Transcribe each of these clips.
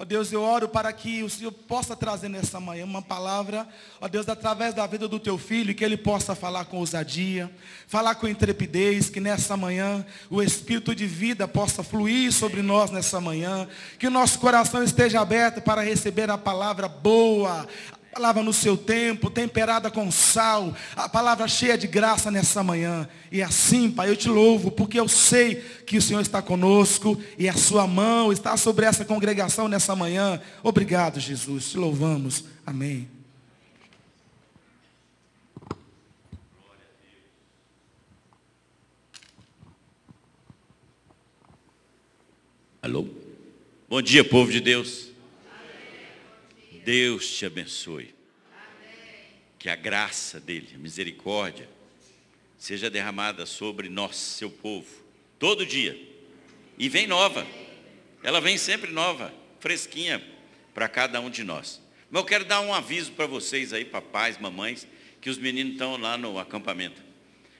Ó Deus, eu oro para que o Senhor possa trazer nessa manhã uma palavra, ó Deus, através da vida do teu filho, que ele possa falar com ousadia, falar com intrepidez, que nessa manhã o espírito de vida possa fluir sobre nós nessa manhã, que o nosso coração esteja aberto para receber a palavra boa, palavra no seu tempo, temperada com sal, a palavra cheia de graça nessa manhã. E assim, Pai, eu te louvo, porque eu sei que o Senhor está conosco e a sua mão está sobre essa congregação nessa manhã. Obrigado, Jesus. Te louvamos. Amém. Alô? Bom dia, povo de Deus. Deus te abençoe. Que a graça dele, a misericórdia, seja derramada sobre nós, seu povo, todo dia. E vem nova. Ela vem sempre nova, fresquinha para cada um de nós. Mas eu quero dar um aviso para vocês aí, papais, mamães, que os meninos estão lá no acampamento.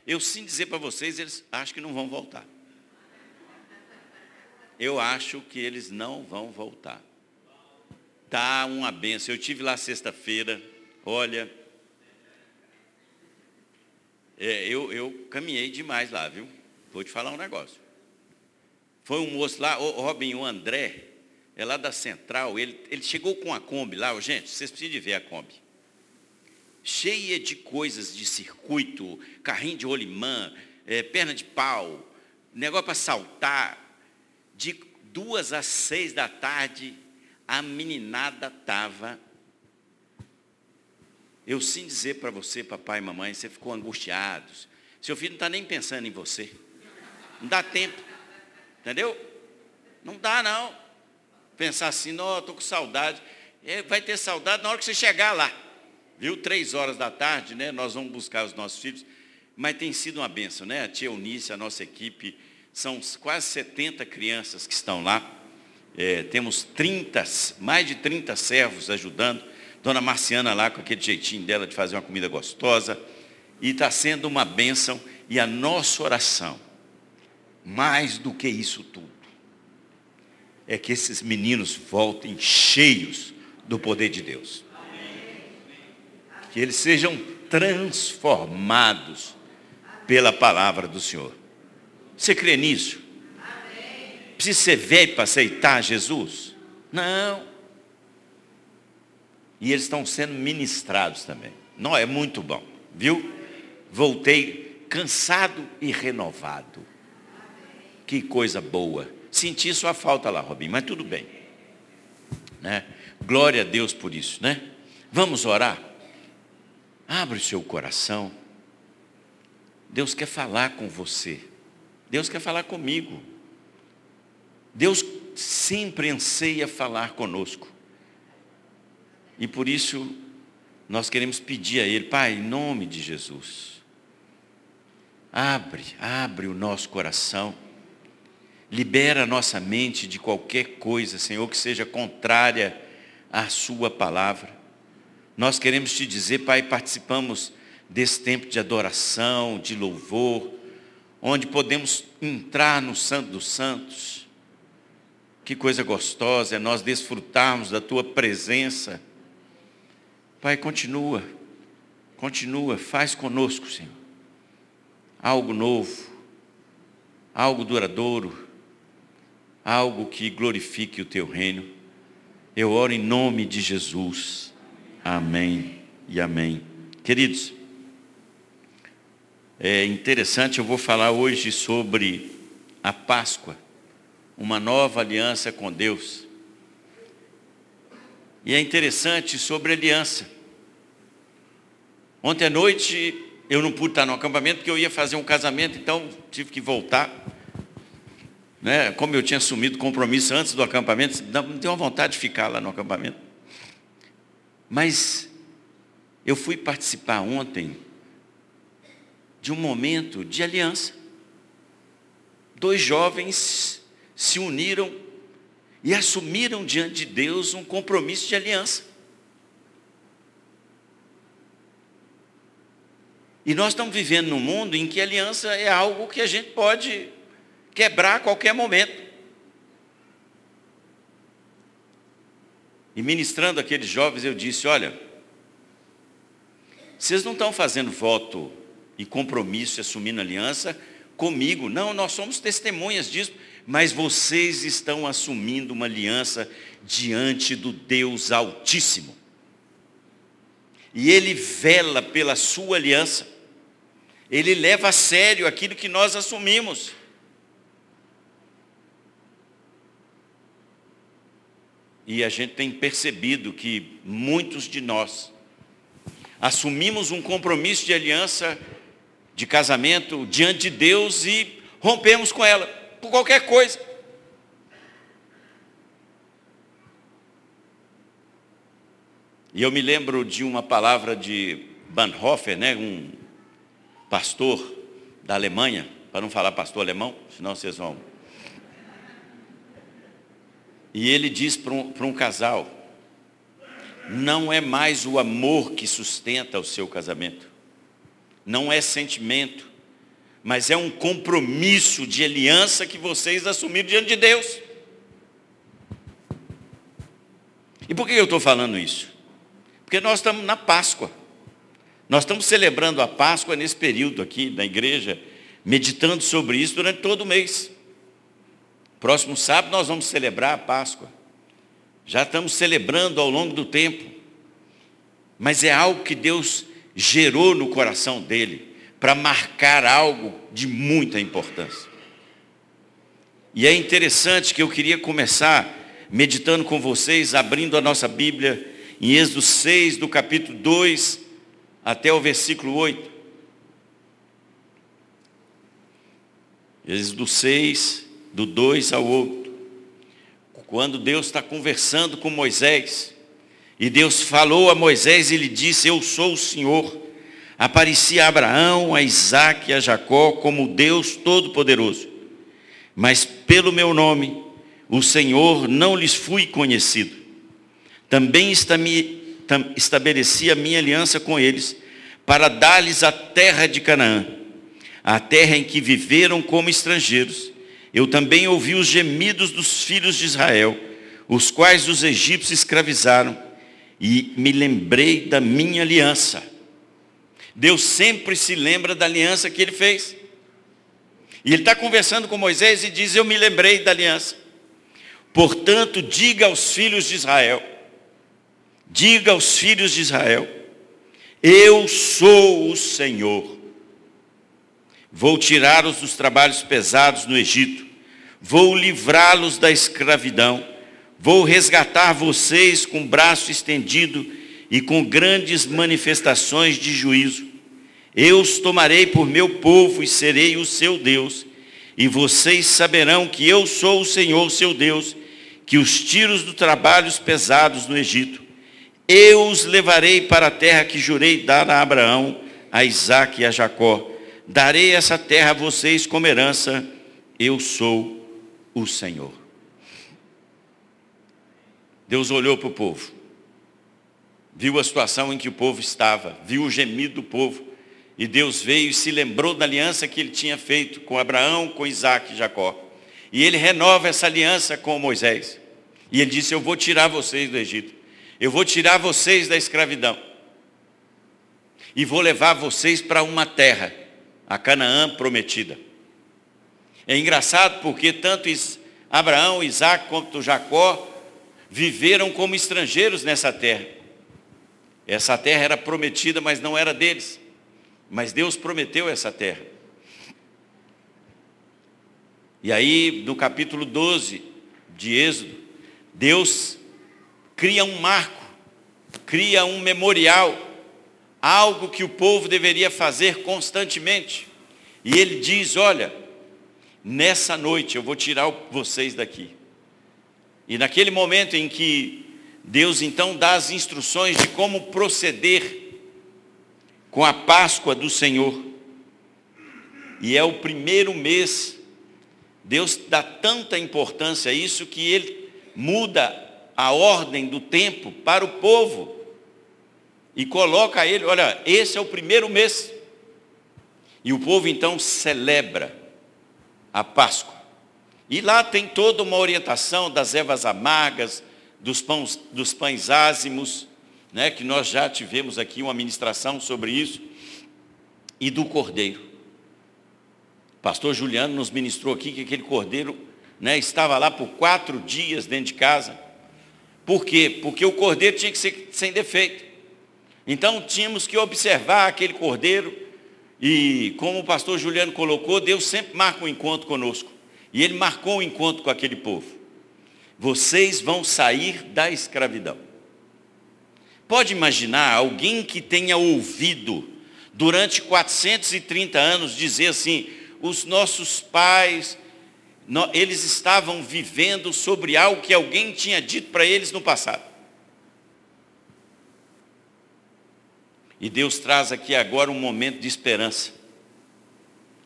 Eu sim dizer para vocês, eles acham que não vão voltar. Eu acho que eles não vão voltar. Tá uma benção. Eu tive lá sexta-feira, olha, é, eu, eu caminhei demais lá, viu? Vou te falar um negócio. Foi um moço lá, o Robin, o André, é lá da Central, ele, ele chegou com a Kombi lá, gente, vocês precisam de ver a Kombi. Cheia de coisas de circuito, carrinho de rolimã, é, perna de pau, negócio para saltar. De duas às seis da tarde, a meninada estava. Eu sim dizer para você, papai e mamãe, você ficou angustiado. Seu filho não está nem pensando em você. Não dá tempo. Entendeu? Não dá não. Pensar assim, não, estou com saudade. É, vai ter saudade na hora que você chegar lá. Viu? Três horas da tarde, né? Nós vamos buscar os nossos filhos. Mas tem sido uma benção, né? A tia Eunice, a nossa equipe, são quase 70 crianças que estão lá é, temos 30, mais de 30 servos ajudando. Dona Marciana lá com aquele jeitinho dela de fazer uma comida gostosa. E está sendo uma bênção. E a nossa oração, mais do que isso tudo, é que esses meninos voltem cheios do poder de Deus. Que eles sejam transformados pela palavra do Senhor. Você crê nisso? Precisa ser velho para aceitar Jesus? Não. E eles estão sendo ministrados também. Não, é muito bom, viu? Voltei cansado e renovado. Que coisa boa. Senti sua falta lá, Robin, mas tudo bem. Né? Glória a Deus por isso, né? Vamos orar? Abre o seu coração. Deus quer falar com você. Deus quer falar comigo. Deus sempre anseia falar conosco. E por isso nós queremos pedir a Ele, Pai, em nome de Jesus, abre, abre o nosso coração, libera a nossa mente de qualquer coisa, Senhor, que seja contrária à Sua palavra. Nós queremos te dizer, Pai, participamos desse tempo de adoração, de louvor, onde podemos entrar no Santo dos Santos que coisa gostosa é nós desfrutarmos da tua presença. Pai, continua, continua, faz conosco, Senhor. Algo novo, algo duradouro, algo que glorifique o teu reino. Eu oro em nome de Jesus. Amém e amém. Queridos, é interessante, eu vou falar hoje sobre a Páscoa uma nova aliança com Deus. E é interessante sobre aliança. Ontem à noite eu não pude estar no acampamento porque eu ia fazer um casamento, então tive que voltar. Né? Como eu tinha assumido compromisso antes do acampamento, me deu uma vontade de ficar lá no acampamento. Mas eu fui participar ontem de um momento de aliança. Dois jovens se uniram e assumiram diante de Deus um compromisso de aliança. E nós estamos vivendo num mundo em que aliança é algo que a gente pode quebrar a qualquer momento. E ministrando aqueles jovens, eu disse: Olha, vocês não estão fazendo voto e compromisso e assumindo aliança comigo. Não, nós somos testemunhas disso. Mas vocês estão assumindo uma aliança diante do Deus Altíssimo. E Ele vela pela sua aliança. Ele leva a sério aquilo que nós assumimos. E a gente tem percebido que muitos de nós assumimos um compromisso de aliança, de casamento, diante de Deus e rompemos com ela, por qualquer coisa. E eu me lembro de uma palavra de Bonhoeffer, né, um pastor da Alemanha, para não falar pastor alemão, senão vocês vão. E ele diz para um, para um casal, não é mais o amor que sustenta o seu casamento, não é sentimento, mas é um compromisso de aliança que vocês assumiram diante de Deus. E por que eu estou falando isso? Porque nós estamos na Páscoa. Nós estamos celebrando a Páscoa nesse período aqui na igreja, meditando sobre isso durante todo o mês. Próximo sábado nós vamos celebrar a Páscoa. Já estamos celebrando ao longo do tempo. Mas é algo que Deus gerou no coração dele para marcar algo de muita importância. E é interessante que eu queria começar meditando com vocês, abrindo a nossa Bíblia em Êxodo 6, do capítulo 2 até o versículo 8. Êxodo 6, do 2 ao 8. Quando Deus está conversando com Moisés, e Deus falou a Moisés e lhe disse: Eu sou o Senhor. Aparecia a Abraão, a Isaac e a Jacó como Deus Todo-Poderoso. Mas pelo meu nome, o Senhor não lhes fui conhecido. Também estabeleci a minha aliança com eles, para dar-lhes a terra de Canaã, a terra em que viveram como estrangeiros. Eu também ouvi os gemidos dos filhos de Israel, os quais os egípcios escravizaram, e me lembrei da minha aliança. Deus sempre se lembra da aliança que ele fez. E ele está conversando com Moisés e diz: Eu me lembrei da aliança. Portanto, diga aos filhos de Israel, diga aos filhos de Israel, eu sou o Senhor. Vou tirá-los dos trabalhos pesados no Egito. Vou livrá-los da escravidão. Vou resgatar vocês com braço estendido e com grandes manifestações de juízo. Eu os tomarei por meu povo e serei o seu Deus. E vocês saberão que eu sou o Senhor, seu Deus, que os tiros dos trabalhos pesados no Egito eu os levarei para a terra que jurei dar a Abraão, a Isaac e a Jacó. Darei essa terra a vocês como herança. Eu sou o Senhor. Deus olhou para o povo, viu a situação em que o povo estava, viu o gemido do povo, e Deus veio e se lembrou da aliança que ele tinha feito com Abraão, com Isaac e Jacó. E ele renova essa aliança com Moisés. E ele disse: Eu vou tirar vocês do Egito. Eu vou tirar vocês da escravidão. E vou levar vocês para uma terra, a Canaã prometida. É engraçado porque tanto Abraão, Isaac quanto Jacó viveram como estrangeiros nessa terra. Essa terra era prometida, mas não era deles. Mas Deus prometeu essa terra. E aí, no capítulo 12 de Êxodo, Deus cria um marco, cria um memorial, algo que o povo deveria fazer constantemente. E ele diz: Olha, nessa noite eu vou tirar vocês daqui. E naquele momento em que Deus então dá as instruções de como proceder com a Páscoa do Senhor, e é o primeiro mês, Deus dá tanta importância a isso que ele muda a ordem do tempo para o povo e coloca ele, olha, esse é o primeiro mês. E o povo então celebra a Páscoa. E lá tem toda uma orientação das ervas amargas, dos pães, dos pães ázimos, né, que nós já tivemos aqui uma ministração sobre isso, e do cordeiro. O pastor Juliano nos ministrou aqui que aquele cordeiro né, estava lá por quatro dias dentro de casa. Por quê? Porque o cordeiro tinha que ser sem defeito. Então tínhamos que observar aquele cordeiro, e como o pastor Juliano colocou, Deus sempre marca um encontro conosco. E ele marcou um encontro com aquele povo. Vocês vão sair da escravidão. Pode imaginar alguém que tenha ouvido durante 430 anos dizer assim: os nossos pais, eles estavam vivendo sobre algo que alguém tinha dito para eles no passado. E Deus traz aqui agora um momento de esperança.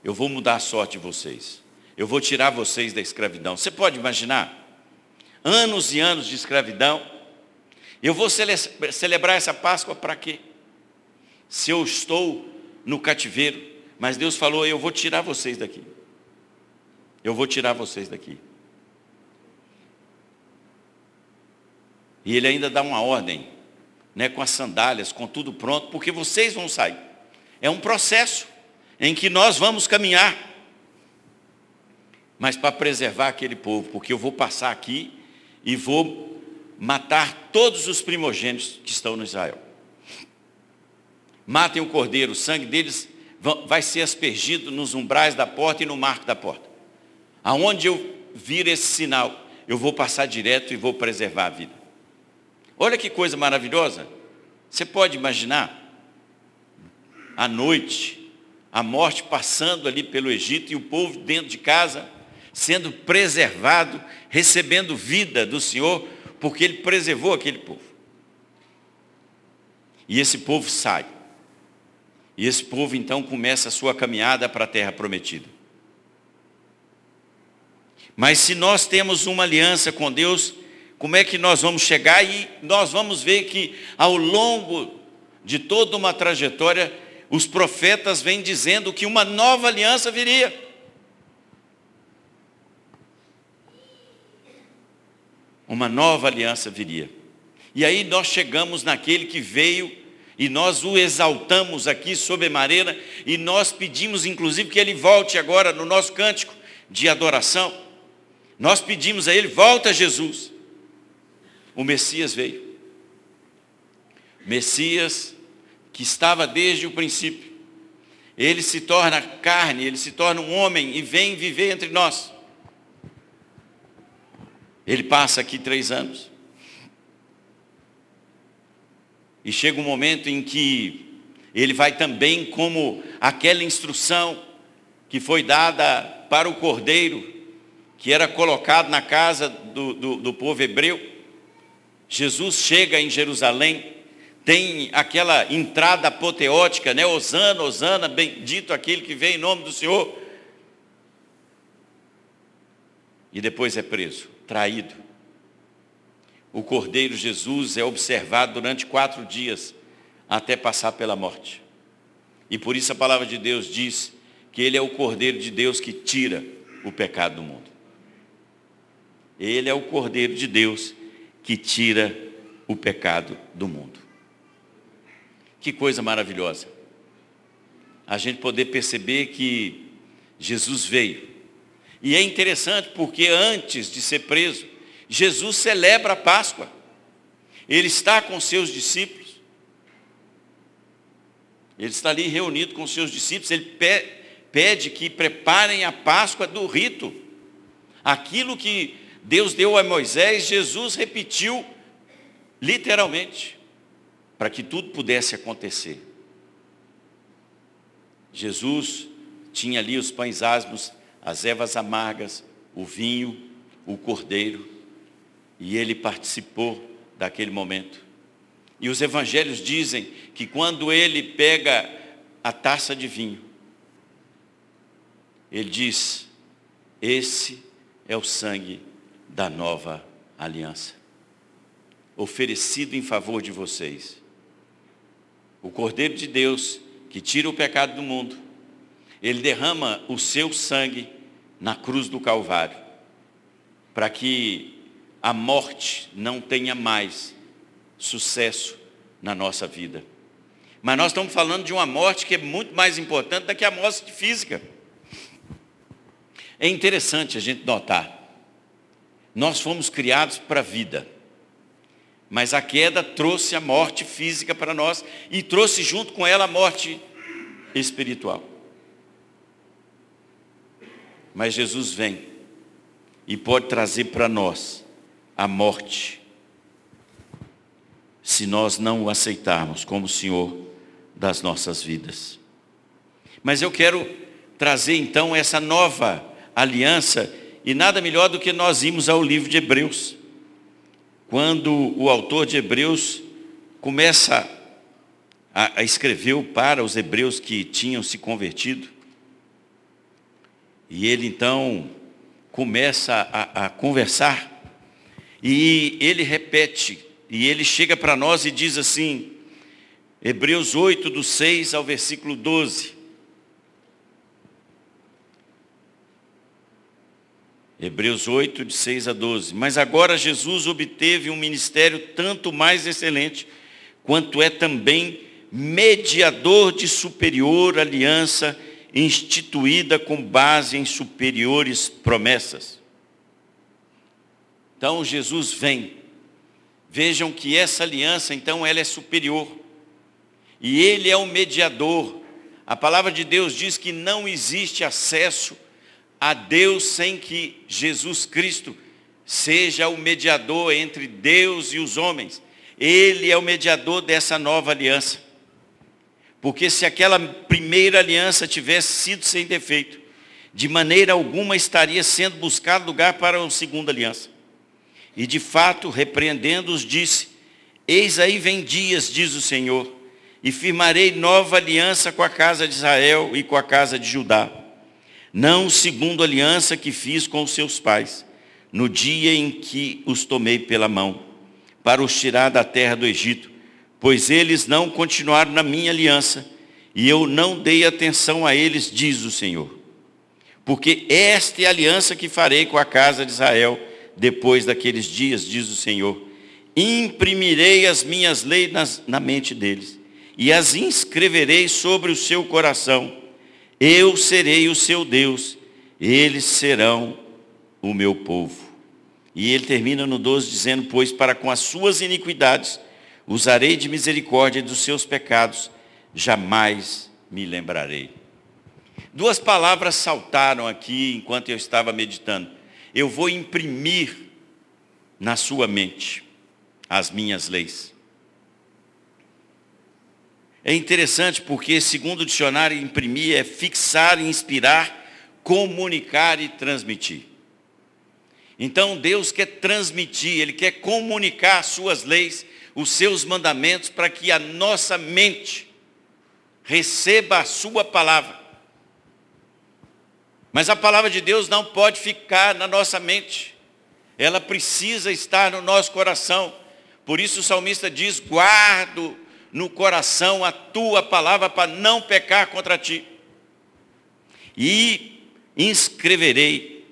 Eu vou mudar a sorte de vocês. Eu vou tirar vocês da escravidão. Você pode imaginar? Anos e anos de escravidão. Eu vou cele celebrar essa Páscoa para quê? Se eu estou no cativeiro, mas Deus falou: Eu vou tirar vocês daqui. Eu vou tirar vocês daqui. E ele ainda dá uma ordem, né, com as sandálias, com tudo pronto, porque vocês vão sair. É um processo em que nós vamos caminhar, mas para preservar aquele povo, porque eu vou passar aqui e vou matar todos os primogênitos que estão no Israel. Matem o cordeiro, o sangue deles vai ser aspergido nos umbrais da porta e no marco da porta. Aonde eu vir esse sinal, eu vou passar direto e vou preservar a vida. Olha que coisa maravilhosa. Você pode imaginar à noite, a morte passando ali pelo Egito e o povo dentro de casa sendo preservado, recebendo vida do Senhor, porque ele preservou aquele povo. E esse povo sai. E esse povo então começa a sua caminhada para a terra prometida. Mas se nós temos uma aliança com Deus, como é que nós vamos chegar? E nós vamos ver que ao longo de toda uma trajetória, os profetas vêm dizendo que uma nova aliança viria. Uma nova aliança viria. E aí nós chegamos naquele que veio e nós o exaltamos aqui sobremaneira e nós pedimos inclusive que ele volte agora no nosso cântico de adoração. Nós pedimos a ele, volta Jesus. O Messias veio. Messias que estava desde o princípio. Ele se torna carne, ele se torna um homem e vem viver entre nós. Ele passa aqui três anos. E chega um momento em que ele vai também como aquela instrução que foi dada para o cordeiro, que era colocado na casa do, do, do povo hebreu. Jesus chega em Jerusalém, tem aquela entrada apoteótica, né? Osana, Osana, bendito aquele que vem em nome do Senhor. E depois é preso, traído o Cordeiro Jesus é observado durante quatro dias até passar pela morte. E por isso a palavra de Deus diz que Ele é o Cordeiro de Deus que tira o pecado do mundo. Ele é o Cordeiro de Deus que tira o pecado do mundo. Que coisa maravilhosa. A gente poder perceber que Jesus veio. E é interessante porque antes de ser preso, Jesus celebra a Páscoa. Ele está com seus discípulos. Ele está ali reunido com seus discípulos. Ele pede que preparem a Páscoa do rito. Aquilo que Deus deu a Moisés, Jesus repetiu literalmente, para que tudo pudesse acontecer. Jesus tinha ali os pães asmos, as ervas amargas, o vinho, o cordeiro. E ele participou daquele momento. E os evangelhos dizem que quando ele pega a taça de vinho, ele diz: Esse é o sangue da nova aliança, oferecido em favor de vocês. O Cordeiro de Deus, que tira o pecado do mundo, ele derrama o seu sangue na cruz do Calvário, para que a morte não tenha mais sucesso na nossa vida. Mas nós estamos falando de uma morte que é muito mais importante do que a morte física. É interessante a gente notar. Nós fomos criados para a vida. Mas a queda trouxe a morte física para nós e trouxe junto com ela a morte espiritual. Mas Jesus vem e pode trazer para nós a morte, se nós não o aceitarmos como Senhor das nossas vidas. Mas eu quero trazer então essa nova aliança, e nada melhor do que nós irmos ao livro de Hebreus. Quando o autor de Hebreus começa a, escrever para os hebreus que tinham se convertido, e ele então começa a, a conversar, e ele repete, e ele chega para nós e diz assim, Hebreus 8, do 6 ao versículo 12. Hebreus 8, de 6 a 12. Mas agora Jesus obteve um ministério tanto mais excelente, quanto é também mediador de superior aliança, instituída com base em superiores promessas. Então Jesus vem. Vejam que essa aliança, então, ela é superior. E ele é o mediador. A palavra de Deus diz que não existe acesso a Deus sem que Jesus Cristo seja o mediador entre Deus e os homens. Ele é o mediador dessa nova aliança. Porque se aquela primeira aliança tivesse sido sem defeito, de maneira alguma estaria sendo buscado lugar para uma segunda aliança. E de fato, repreendendo-os, disse: Eis aí vem dias, diz o Senhor, e firmarei nova aliança com a casa de Israel e com a casa de Judá. Não segundo aliança que fiz com os seus pais, no dia em que os tomei pela mão, para os tirar da terra do Egito, pois eles não continuaram na minha aliança, e eu não dei atenção a eles, diz o Senhor. Porque esta é a aliança que farei com a casa de Israel depois daqueles dias, diz o Senhor. Imprimirei as minhas leis na mente deles e as inscreverei sobre o seu coração. Eu serei o seu Deus, eles serão o meu povo. E ele termina no 12 dizendo: Pois para com as suas iniquidades usarei de misericórdia dos seus pecados, jamais me lembrarei. Duas palavras saltaram aqui enquanto eu estava meditando. Eu vou imprimir na sua mente as minhas leis. É interessante porque, segundo o dicionário, imprimir é fixar, inspirar, comunicar e transmitir. Então Deus quer transmitir, Ele quer comunicar as suas leis, os seus mandamentos, para que a nossa mente receba a sua palavra. Mas a palavra de Deus não pode ficar na nossa mente. Ela precisa estar no nosso coração. Por isso o salmista diz: guardo no coração a tua palavra para não pecar contra ti. E inscreverei.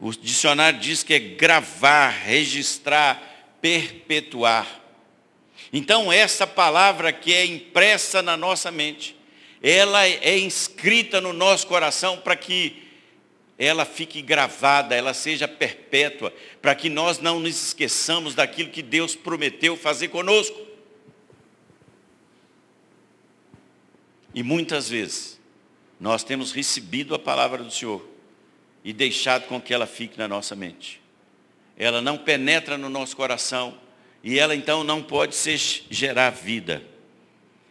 O dicionário diz que é gravar, registrar, perpetuar. Então essa palavra que é impressa na nossa mente, ela é inscrita no nosso coração para que ela fique gravada, ela seja perpétua, para que nós não nos esqueçamos daquilo que Deus prometeu fazer conosco. E muitas vezes nós temos recebido a palavra do Senhor e deixado com que ela fique na nossa mente. Ela não penetra no nosso coração e ela então não pode ser, gerar vida.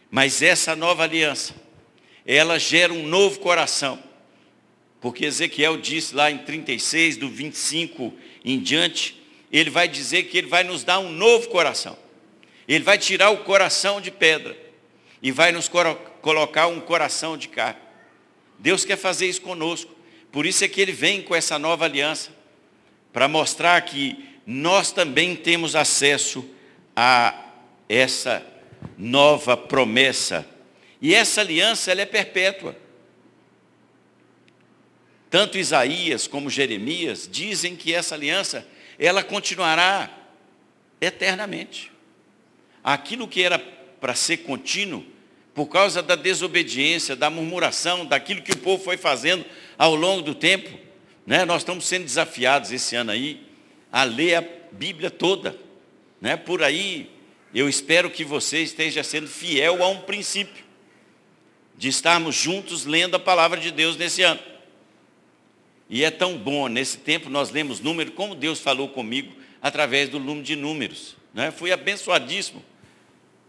Mas essa nova aliança, ela gera um novo coração. Porque Ezequiel disse lá em 36, do 25 em diante, ele vai dizer que ele vai nos dar um novo coração. Ele vai tirar o coração de pedra e vai nos colocar um coração de carne. Deus quer fazer isso conosco. Por isso é que ele vem com essa nova aliança, para mostrar que nós também temos acesso a essa nova promessa. E essa aliança ela é perpétua. Tanto Isaías como Jeremias dizem que essa aliança ela continuará eternamente. Aquilo que era para ser contínuo, por causa da desobediência, da murmuração, daquilo que o povo foi fazendo ao longo do tempo, né? nós estamos sendo desafiados esse ano aí a ler a Bíblia toda. Né? Por aí, eu espero que você esteja sendo fiel a um princípio, de estarmos juntos lendo a palavra de Deus nesse ano. E é tão bom, nesse tempo nós lemos números, como Deus falou comigo através do número de números. Né? Fui abençoadíssimo.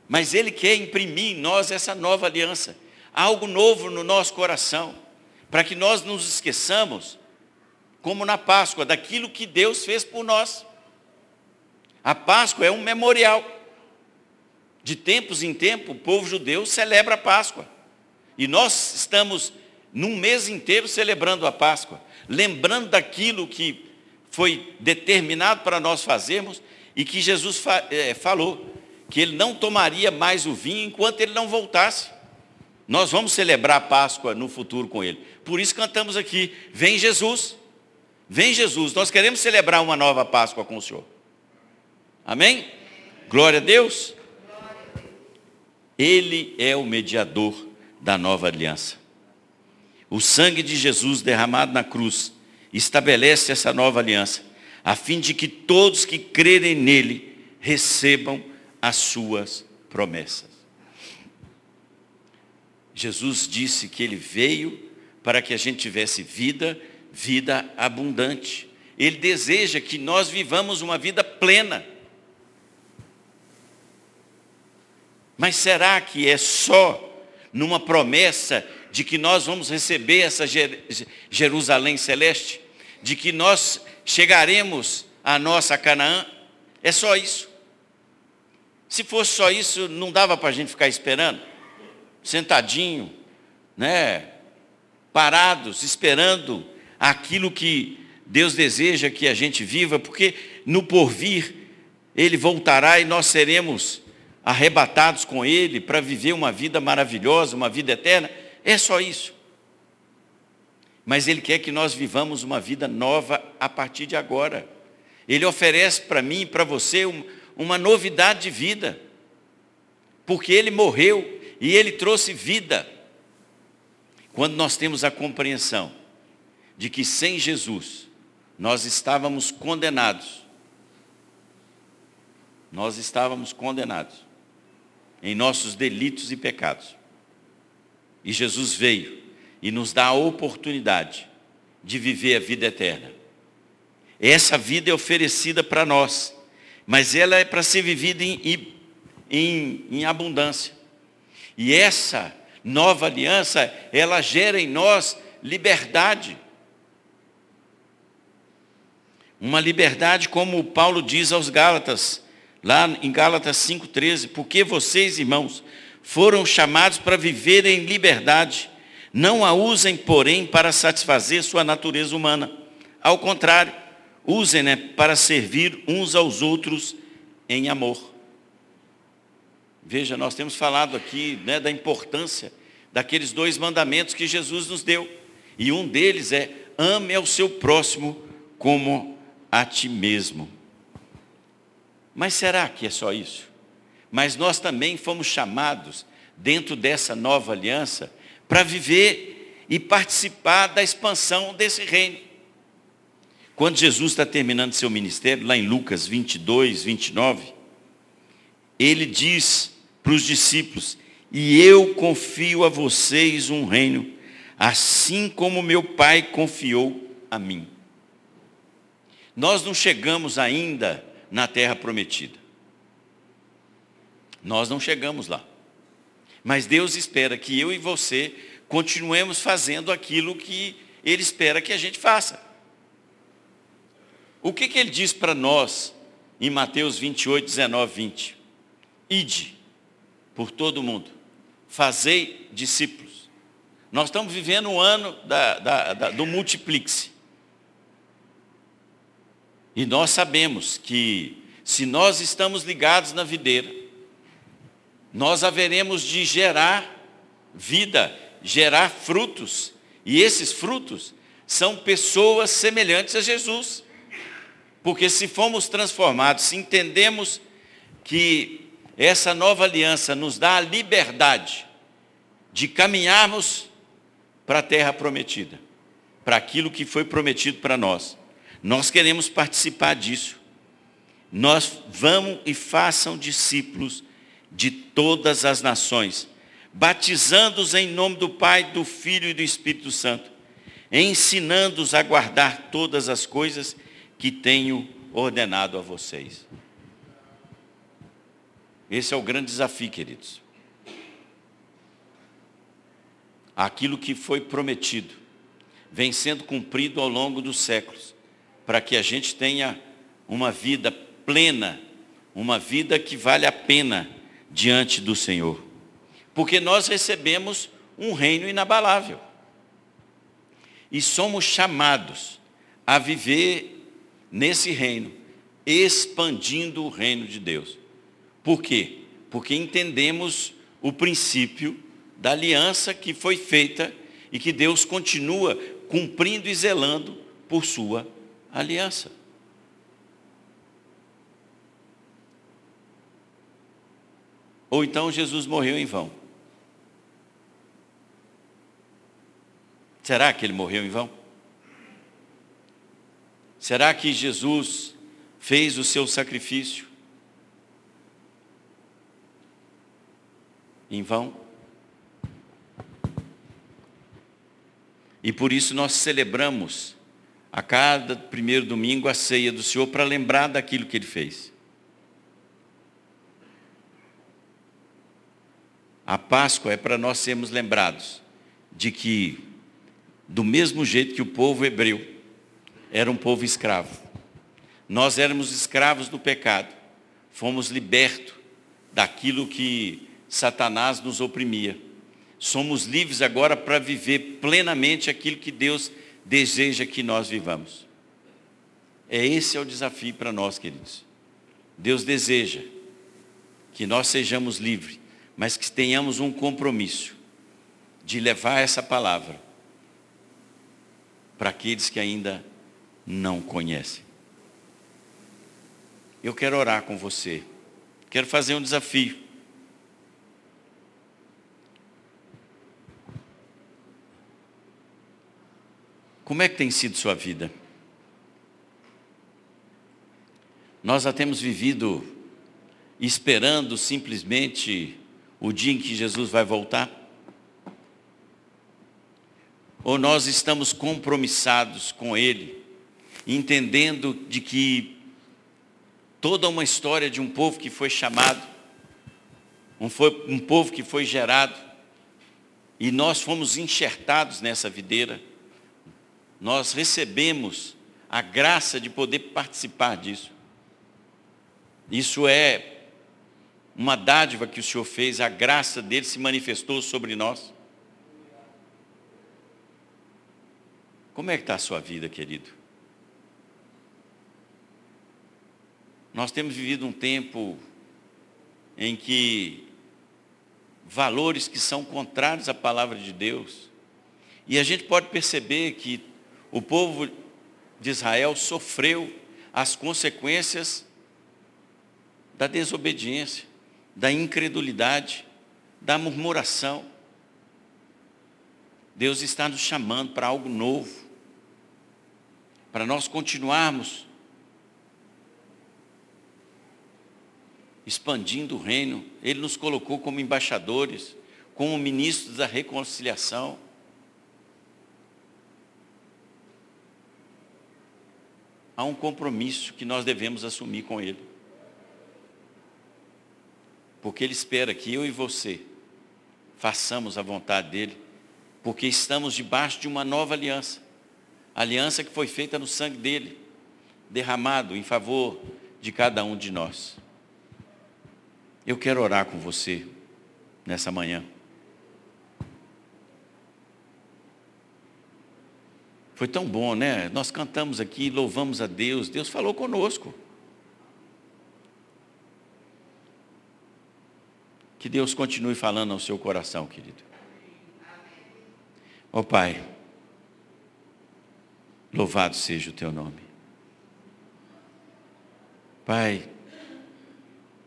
Mas Ele quer imprimir em nós essa nova aliança, algo novo no nosso coração, para que nós nos esqueçamos, como na Páscoa, daquilo que Deus fez por nós. A Páscoa é um memorial. De tempos em tempos, o povo judeu celebra a Páscoa. E nós estamos num mês inteiro celebrando a Páscoa, lembrando daquilo que foi determinado para nós fazermos e que Jesus é, falou que ele não tomaria mais o vinho enquanto ele não voltasse. Nós vamos celebrar a Páscoa no futuro com ele. Por isso cantamos aqui: Vem Jesus, vem Jesus. Nós queremos celebrar uma nova Páscoa com o Senhor. Amém? Glória a Deus. Ele é o mediador da nova aliança. O sangue de Jesus derramado na cruz estabelece essa nova aliança, a fim de que todos que crerem nele recebam as suas promessas. Jesus disse que ele veio para que a gente tivesse vida, vida abundante. Ele deseja que nós vivamos uma vida plena. Mas será que é só numa promessa de que nós vamos receber essa Jerusalém celeste? De que nós chegaremos à nossa Canaã? É só isso? Se fosse só isso, não dava para a gente ficar esperando, sentadinho, né? parados, esperando aquilo que Deus deseja que a gente viva, porque no porvir Ele voltará e nós seremos arrebatados com Ele para viver uma vida maravilhosa, uma vida eterna. É só isso. Mas Ele quer que nós vivamos uma vida nova a partir de agora. Ele oferece para mim e para você um, uma novidade de vida. Porque ele morreu e ele trouxe vida. Quando nós temos a compreensão de que sem Jesus nós estávamos condenados. Nós estávamos condenados em nossos delitos e pecados. E Jesus veio e nos dá a oportunidade de viver a vida eterna. Essa vida é oferecida para nós mas ela é para ser vivida em, em, em abundância. E essa nova aliança, ela gera em nós liberdade. Uma liberdade como Paulo diz aos Gálatas, lá em Gálatas 5,13, porque vocês, irmãos, foram chamados para viver em liberdade. Não a usem, porém, para satisfazer sua natureza humana. Ao contrário, usem né, para servir uns aos outros em amor. Veja, nós temos falado aqui né, da importância daqueles dois mandamentos que Jesus nos deu. E um deles é: ame ao seu próximo como a ti mesmo. Mas será que é só isso? Mas nós também fomos chamados, dentro dessa nova aliança, para viver e participar da expansão desse reino. Quando Jesus está terminando seu ministério, lá em Lucas 22, 29, ele diz para os discípulos: E eu confio a vocês um reino, assim como meu Pai confiou a mim. Nós não chegamos ainda na terra prometida. Nós não chegamos lá. Mas Deus espera que eu e você continuemos fazendo aquilo que Ele espera que a gente faça. O que, que ele diz para nós em Mateus 28, 19, 20? Ide por todo mundo, fazei discípulos. Nós estamos vivendo um ano da, da, da, do multiplixe. E nós sabemos que se nós estamos ligados na videira, nós haveremos de gerar vida, gerar frutos. E esses frutos são pessoas semelhantes a Jesus. Porque se fomos transformados, se entendemos que essa nova aliança nos dá a liberdade de caminharmos para a terra prometida, para aquilo que foi prometido para nós. Nós queremos participar disso. Nós vamos e façam discípulos de todas as nações, batizando-os em nome do Pai, do Filho e do Espírito Santo, ensinando-os a guardar todas as coisas que tenho ordenado a vocês. Esse é o grande desafio, queridos. Aquilo que foi prometido vem sendo cumprido ao longo dos séculos, para que a gente tenha uma vida plena, uma vida que vale a pena diante do Senhor. Porque nós recebemos um reino inabalável. E somos chamados a viver nesse reino, expandindo o reino de Deus. Por quê? Porque entendemos o princípio da aliança que foi feita e que Deus continua cumprindo e zelando por sua aliança. Ou então Jesus morreu em vão. Será que ele morreu em vão? Será que Jesus fez o seu sacrifício em vão? E por isso nós celebramos a cada primeiro domingo a ceia do Senhor para lembrar daquilo que ele fez. A Páscoa é para nós sermos lembrados de que, do mesmo jeito que o povo hebreu era um povo escravo, nós éramos escravos do pecado, fomos libertos daquilo que Satanás nos oprimia. Somos livres agora para viver plenamente aquilo que Deus deseja que nós vivamos. É esse é o desafio para nós, queridos. Deus deseja que nós sejamos livres mas que tenhamos um compromisso de levar essa palavra para aqueles que ainda não conhecem. Eu quero orar com você. Quero fazer um desafio. Como é que tem sido sua vida? Nós já temos vivido esperando simplesmente o dia em que Jesus vai voltar? Ou nós estamos compromissados com Ele, entendendo de que toda uma história de um povo que foi chamado, um, foi, um povo que foi gerado, e nós fomos enxertados nessa videira, nós recebemos a graça de poder participar disso. Isso é uma dádiva que o Senhor fez, a graça dele se manifestou sobre nós. Como é que está a sua vida, querido? Nós temos vivido um tempo em que valores que são contrários à palavra de Deus, e a gente pode perceber que o povo de Israel sofreu as consequências da desobediência da incredulidade, da murmuração. Deus está nos chamando para algo novo, para nós continuarmos expandindo o reino. Ele nos colocou como embaixadores, como ministros da reconciliação. Há um compromisso que nós devemos assumir com Ele. Porque Ele espera que eu e você façamos a vontade dEle, porque estamos debaixo de uma nova aliança. aliança que foi feita no sangue dEle, derramado em favor de cada um de nós. Eu quero orar com você nessa manhã. Foi tão bom, né? Nós cantamos aqui, louvamos a Deus, Deus falou conosco. Que Deus continue falando ao seu coração, querido. Ó oh, Pai, louvado seja o teu nome. Pai,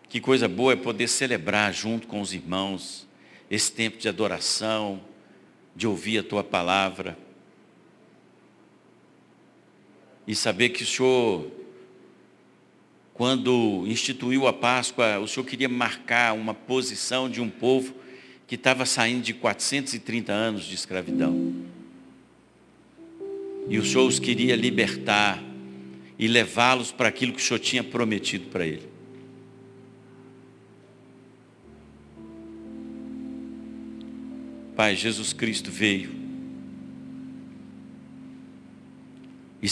que coisa boa é poder celebrar junto com os irmãos esse tempo de adoração, de ouvir a tua palavra. E saber que o Senhor, quando instituiu a Páscoa, o Senhor queria marcar uma posição de um povo que estava saindo de 430 anos de escravidão. E o Senhor os queria libertar e levá-los para aquilo que o Senhor tinha prometido para ele. Pai, Jesus Cristo veio e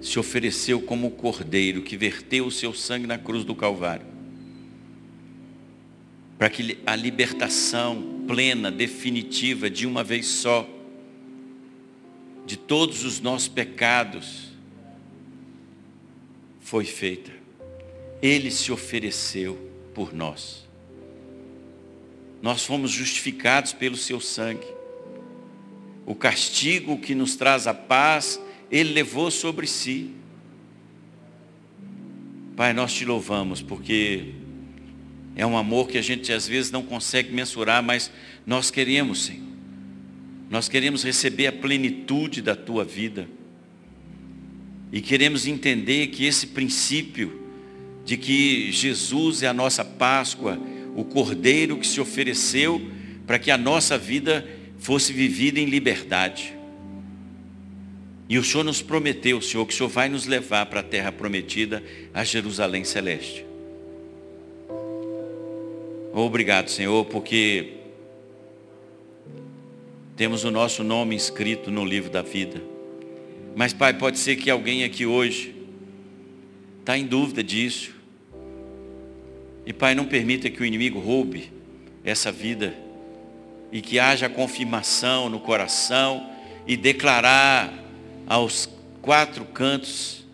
se ofereceu como o cordeiro que verteu o seu sangue na cruz do Calvário, para que a libertação plena, definitiva, de uma vez só, de todos os nossos pecados, foi feita. Ele se ofereceu por nós. Nós fomos justificados pelo seu sangue. O castigo que nos traz a paz, ele levou sobre si. Pai, nós te louvamos porque é um amor que a gente às vezes não consegue mensurar, mas nós queremos, Senhor. Nós queremos receber a plenitude da tua vida. E queremos entender que esse princípio de que Jesus é a nossa Páscoa, o Cordeiro que se ofereceu para que a nossa vida fosse vivida em liberdade. E o Senhor nos prometeu, Senhor, que o Senhor vai nos levar para a terra prometida, a Jerusalém Celeste. Obrigado, Senhor, porque temos o nosso nome escrito no livro da vida. Mas, Pai, pode ser que alguém aqui hoje está em dúvida disso. E, Pai, não permita que o inimigo roube essa vida e que haja confirmação no coração e declarar aos quatro cantos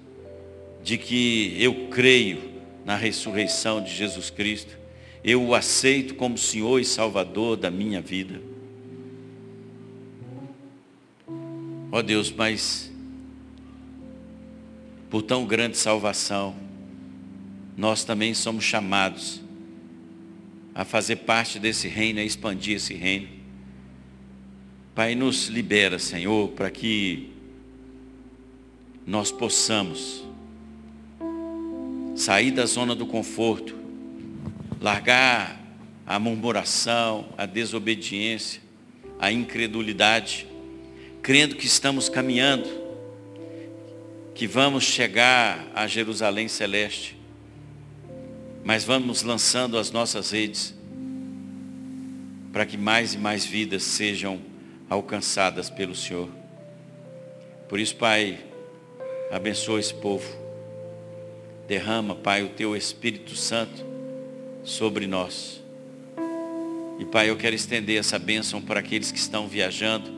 de que eu creio na ressurreição de Jesus Cristo. Eu o aceito como Senhor e Salvador da minha vida. Ó oh Deus, mas por tão grande salvação, nós também somos chamados a fazer parte desse reino, a expandir esse reino. Pai, nos libera, Senhor, para que nós possamos sair da zona do conforto, largar a murmuração, a desobediência, a incredulidade, crendo que estamos caminhando que vamos chegar a Jerusalém Celeste, mas vamos lançando as nossas redes para que mais e mais vidas sejam alcançadas pelo Senhor. Por isso, Pai, abençoa esse povo. Derrama, Pai, o teu Espírito Santo sobre nós. E, Pai, eu quero estender essa bênção para aqueles que estão viajando,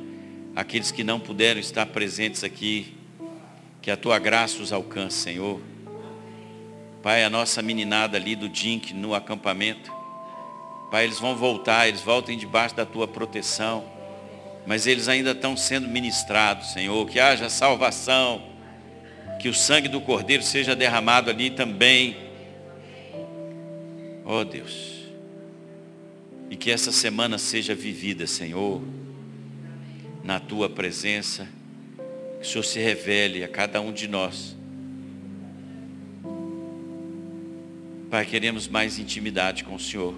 aqueles que não puderam estar presentes aqui que a tua graça os alcance, Senhor. Pai, a nossa meninada ali do Dink no acampamento. Pai, eles vão voltar, eles voltem debaixo da tua proteção. Mas eles ainda estão sendo ministrados, Senhor. Que haja salvação. Que o sangue do Cordeiro seja derramado ali também. Oh Deus. E que essa semana seja vivida, Senhor, na tua presença que o Senhor se revele a cada um de nós. Pai, queremos mais intimidade com o Senhor.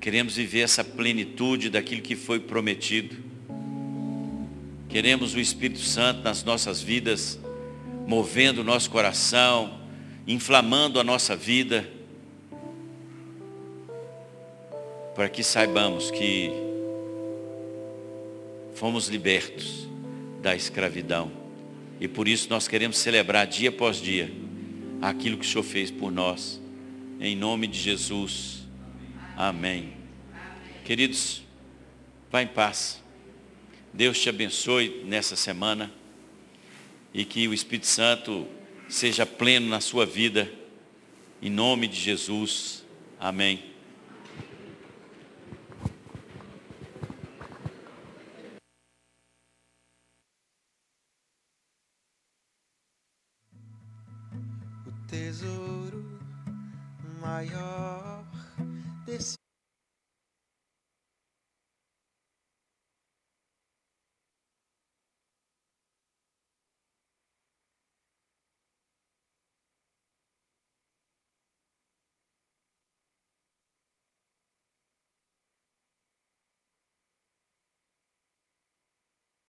Queremos viver essa plenitude daquilo que foi prometido. Queremos o Espírito Santo nas nossas vidas, movendo o nosso coração, inflamando a nossa vida, para que saibamos que fomos libertos da escravidão. E por isso nós queremos celebrar dia após dia aquilo que o Senhor fez por nós. Em nome de Jesus. Amém. Queridos, vá em paz. Deus te abençoe nessa semana e que o Espírito Santo seja pleno na sua vida. Em nome de Jesus. Amém.